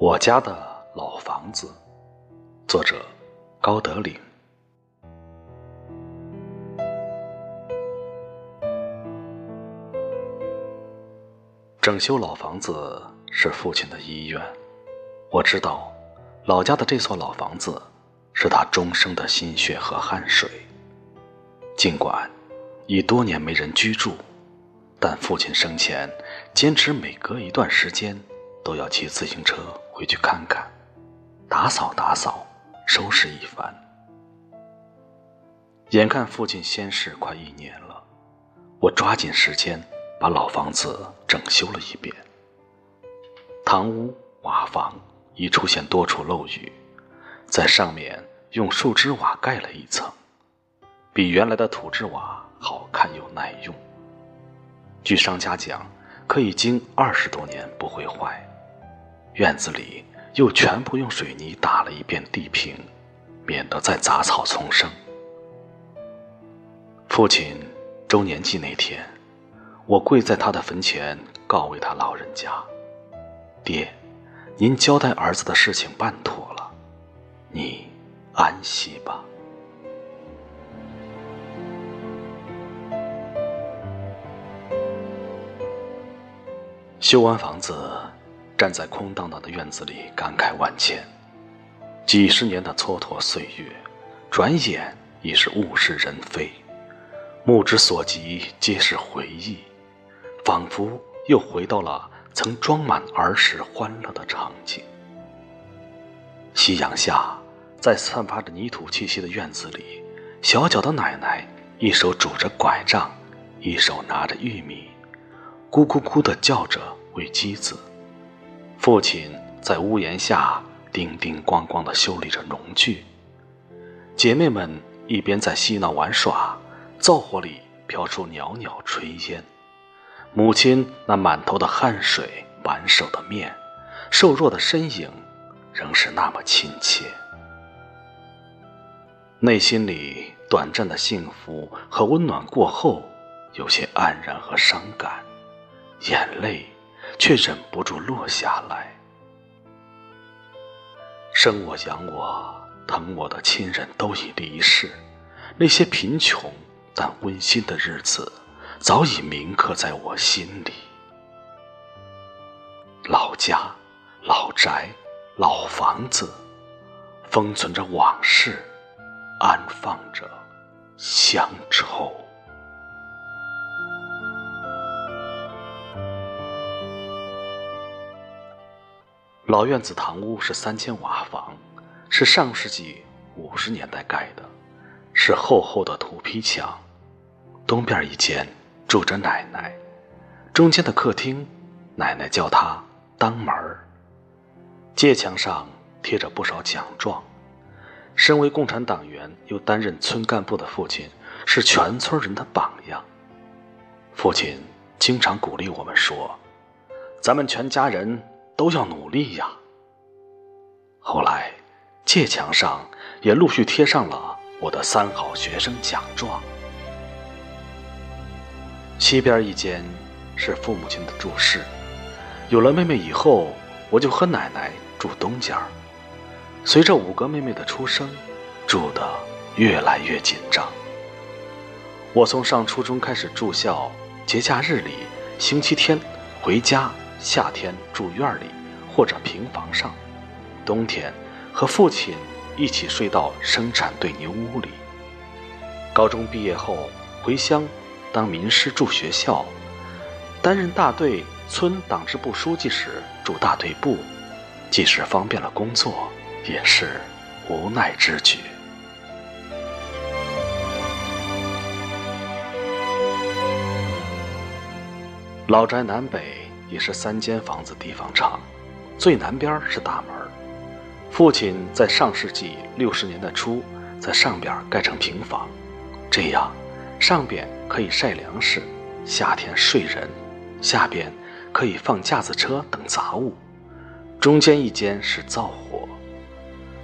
我家的老房子，作者高德岭。整修老房子是父亲的遗愿，我知道，老家的这所老房子是他终生的心血和汗水。尽管已多年没人居住，但父亲生前坚持每隔一段时间都要骑自行车回去看看，打扫打扫，收拾一番。眼看父亲仙逝快一年了，我抓紧时间把老房子整修了一遍。堂屋瓦房已出现多处漏雨，在上面用树枝瓦盖了一层。比原来的土质瓦好看又耐用。据商家讲，可以经二十多年不会坏。院子里又全部用水泥打了一遍地平，免得再杂草丛生。父亲周年祭那天，我跪在他的坟前告慰他老人家：“爹，您交代儿子的事情办妥了，你安息吧。”修完房子，站在空荡荡的院子里，感慨万千。几十年的蹉跎岁月，转眼已是物是人非。目之所及皆是回忆，仿佛又回到了曾装满儿时欢乐的场景。夕阳下，在散发着泥土气息的院子里，小脚的奶奶一手拄着拐杖，一手拿着玉米。咕咕咕地叫着喂鸡子，父亲在屋檐下叮叮咣咣地修理着农具。姐妹们一边在嬉闹玩耍，灶火里飘出袅袅炊烟。母亲那满头的汗水、满手的面、瘦弱的身影，仍是那么亲切。内心里短暂的幸福和温暖过后，有些黯然和伤感。眼泪却忍不住落下来。生我养我疼我的亲人都已离世，那些贫穷但温馨的日子早已铭刻在我心里。老家、老宅、老房子，封存着往事，安放着乡愁。老院子堂屋是三间瓦房，是上世纪五十年代盖的，是厚厚的土坯墙。东边一间住着奶奶，中间的客厅，奶奶叫他当门儿。界墙上贴着不少奖状。身为共产党员又担任村干部的父亲，是全村人的榜样。父亲经常鼓励我们说：“咱们全家人。”都要努力呀。后来，界墙上也陆续贴上了我的三好学生奖状。西边一间是父母亲的住室，有了妹妹以后，我就和奶奶住东间儿。随着五个妹妹的出生，住的越来越紧张。我从上初中开始住校，节假日里、星期天回家。夏天住院里或者平房上，冬天和父亲一起睡到生产队牛屋里。高中毕业后回乡当民师住学校，担任大队村党支部书记时住大队部，即使方便了工作，也是无奈之举。老宅南北。也是三间房子，地方长，最南边是大门。父亲在上世纪六十年代初，在上边盖成平房，这样上边可以晒粮食，夏天睡人，下边可以放架子车等杂物。中间一间是灶火，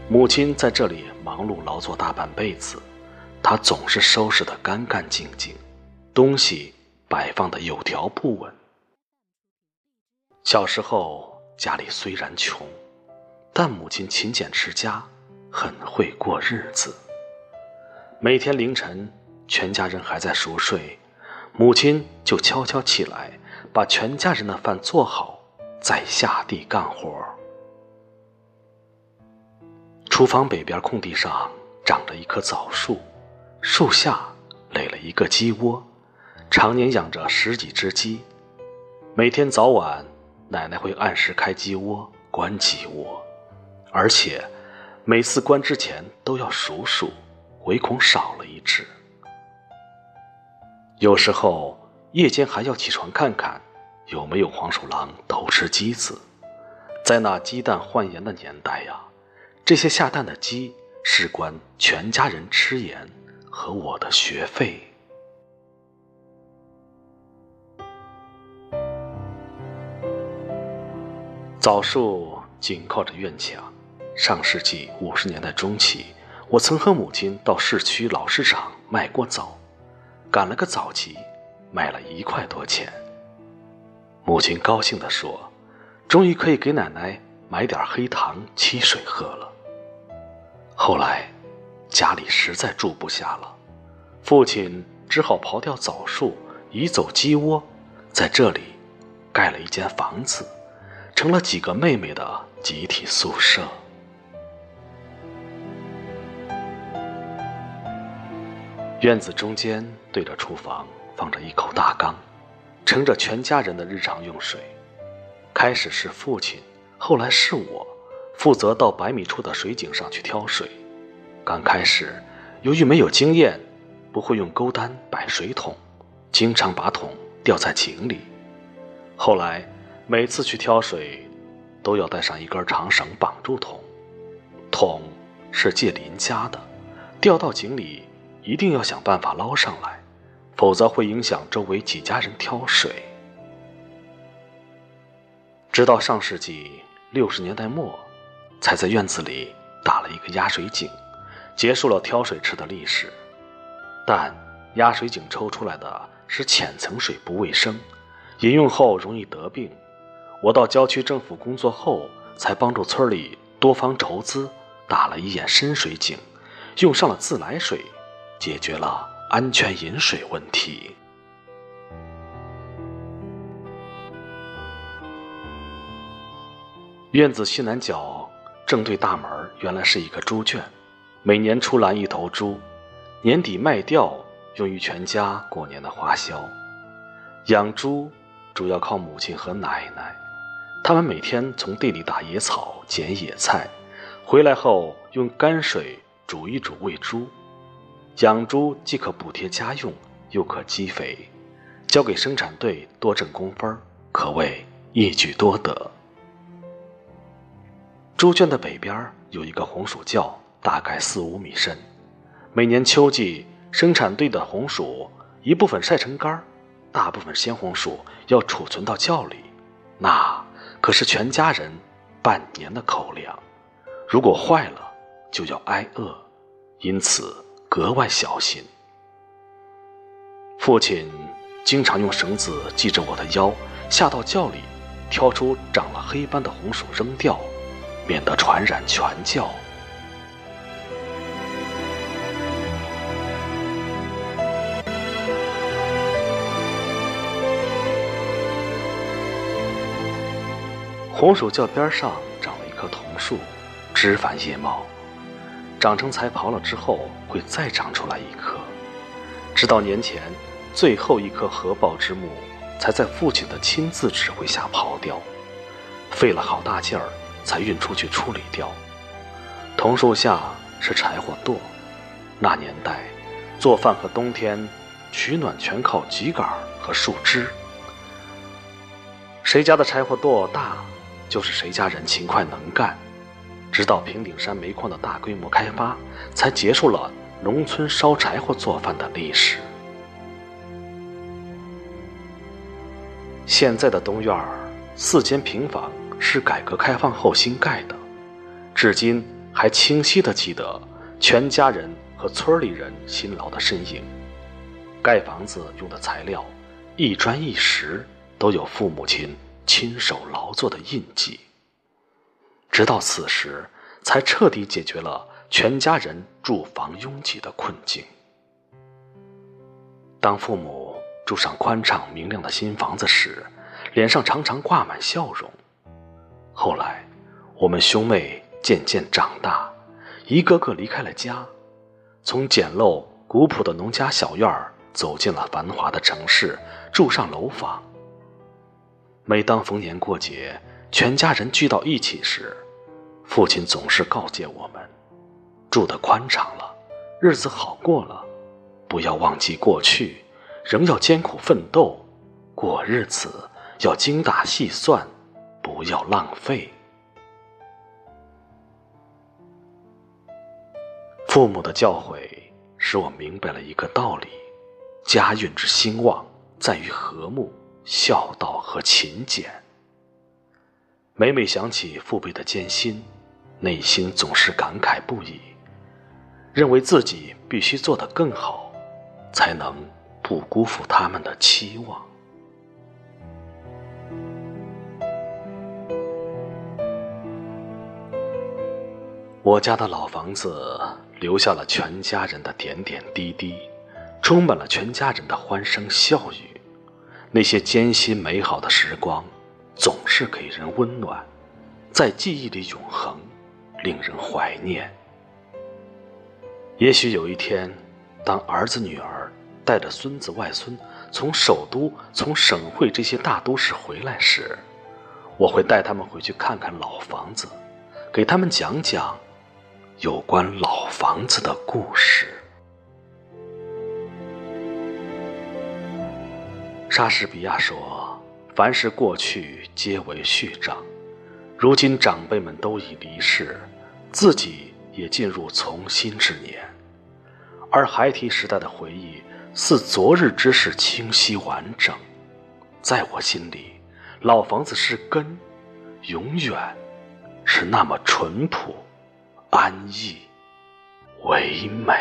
母亲在这里忙碌劳作大半辈子，她总是收拾得干干净净，东西摆放的有条不紊。小时候家里虽然穷，但母亲勤俭持家，很会过日子。每天凌晨，全家人还在熟睡，母亲就悄悄起来，把全家人的饭做好，再下地干活。厨房北边空地上长着一棵枣树，树下垒了一个鸡窝，常年养着十几只鸡。每天早晚，奶奶会按时开鸡窝、关鸡窝，而且每次关之前都要数数。唯恐少了一只。有时候夜间还要起床看看，有没有黄鼠狼偷吃鸡子。在那鸡蛋换盐的年代呀，这些下蛋的鸡事关全家人吃盐和我的学费。枣树紧靠着院墙，上世纪五十年代中期。我曾和母亲到市区老市场卖过枣，赶了个枣集，卖了一块多钱。母亲高兴地说：“终于可以给奶奶买点黑糖沏水喝了。”后来，家里实在住不下了，父亲只好刨掉枣树，移走鸡窝，在这里盖了一间房子，成了几个妹妹的集体宿舍。院子中间对着厨房放着一口大缸，盛着全家人的日常用水。开始是父亲，后来是我，负责到百米处的水井上去挑水。刚开始，由于没有经验，不会用钩担摆水桶，经常把桶掉在井里。后来，每次去挑水，都要带上一根长绳绑住桶。桶是借邻家的，掉到井里。一定要想办法捞上来，否则会影响周围几家人挑水。直到上世纪六十年代末，才在院子里打了一个压水井，结束了挑水池的历史。但压水井抽出来的是浅层水，不卫生，饮用后容易得病。我到郊区政府工作后，才帮助村里多方筹资，打了一眼深水井，用上了自来水。解决了安全饮水问题。院子西南角正对大门，原来是一个猪圈，每年出栏一头猪，年底卖掉，用于全家过年的花销。养猪主要靠母亲和奶奶，他们每天从地里打野草、捡野菜，回来后用泔水煮一煮喂猪。养猪既可补贴家用，又可积肥，交给生产队多挣工分，可谓一举多得。猪圈的北边有一个红薯窖，大概四五米深。每年秋季，生产队的红薯一部分晒成干大部分鲜红薯要储存到窖里，那可是全家人半年的口粮。如果坏了，就要挨饿，因此。格外小心。父亲经常用绳子系着我的腰，下到窖里，挑出长了黑斑的红薯扔掉，免得传染全窖。红薯窖边上长了一棵桐树，枝繁叶茂。长成才刨了之后，会再长出来一棵，直到年前，最后一棵合抱之木才在父亲的亲自指挥下刨掉，费了好大劲儿才运出去处理掉。桐树下是柴火垛，那年代做饭和冬天取暖全靠秸秆和树枝，谁家的柴火垛大，就是谁家人勤快能干。直到平顶山煤矿的大规模开发，才结束了农村烧柴火做饭的历史。现在的东院儿四间平房是改革开放后新盖的，至今还清晰的记得全家人和村里人辛劳的身影。盖房子用的材料，一砖一石都有父母亲亲手劳作的印记。直到此时，才彻底解决了全家人住房拥挤的困境。当父母住上宽敞明亮的新房子时，脸上常常挂满笑容。后来，我们兄妹渐渐长大，一个个离开了家，从简陋古朴的农家小院儿走进了繁华的城市，住上楼房。每当逢年过节，全家人聚到一起时，父亲总是告诫我们：住得宽敞了，日子好过了，不要忘记过去，仍要艰苦奋斗，过日子要精打细算，不要浪费。父母的教诲使我明白了一个道理：家运之兴旺，在于和睦。孝道和勤俭。每每想起父辈的艰辛，内心总是感慨不已，认为自己必须做得更好，才能不辜负他们的期望。我家的老房子留下了全家人的点点滴滴，充满了全家人的欢声笑语。那些艰辛美好的时光，总是给人温暖，在记忆里永恒，令人怀念。也许有一天，当儿子女儿带着孙子外孙从首都、从省会这些大都市回来时，我会带他们回去看看老房子，给他们讲讲有关老房子的故事。莎士比亚说：“凡是过去，皆为序章。如今长辈们都已离世，自己也进入从新之年，而孩提时代的回忆似昨日之事，清晰完整。在我心里，老房子是根，永远是那么淳朴、安逸、唯美。”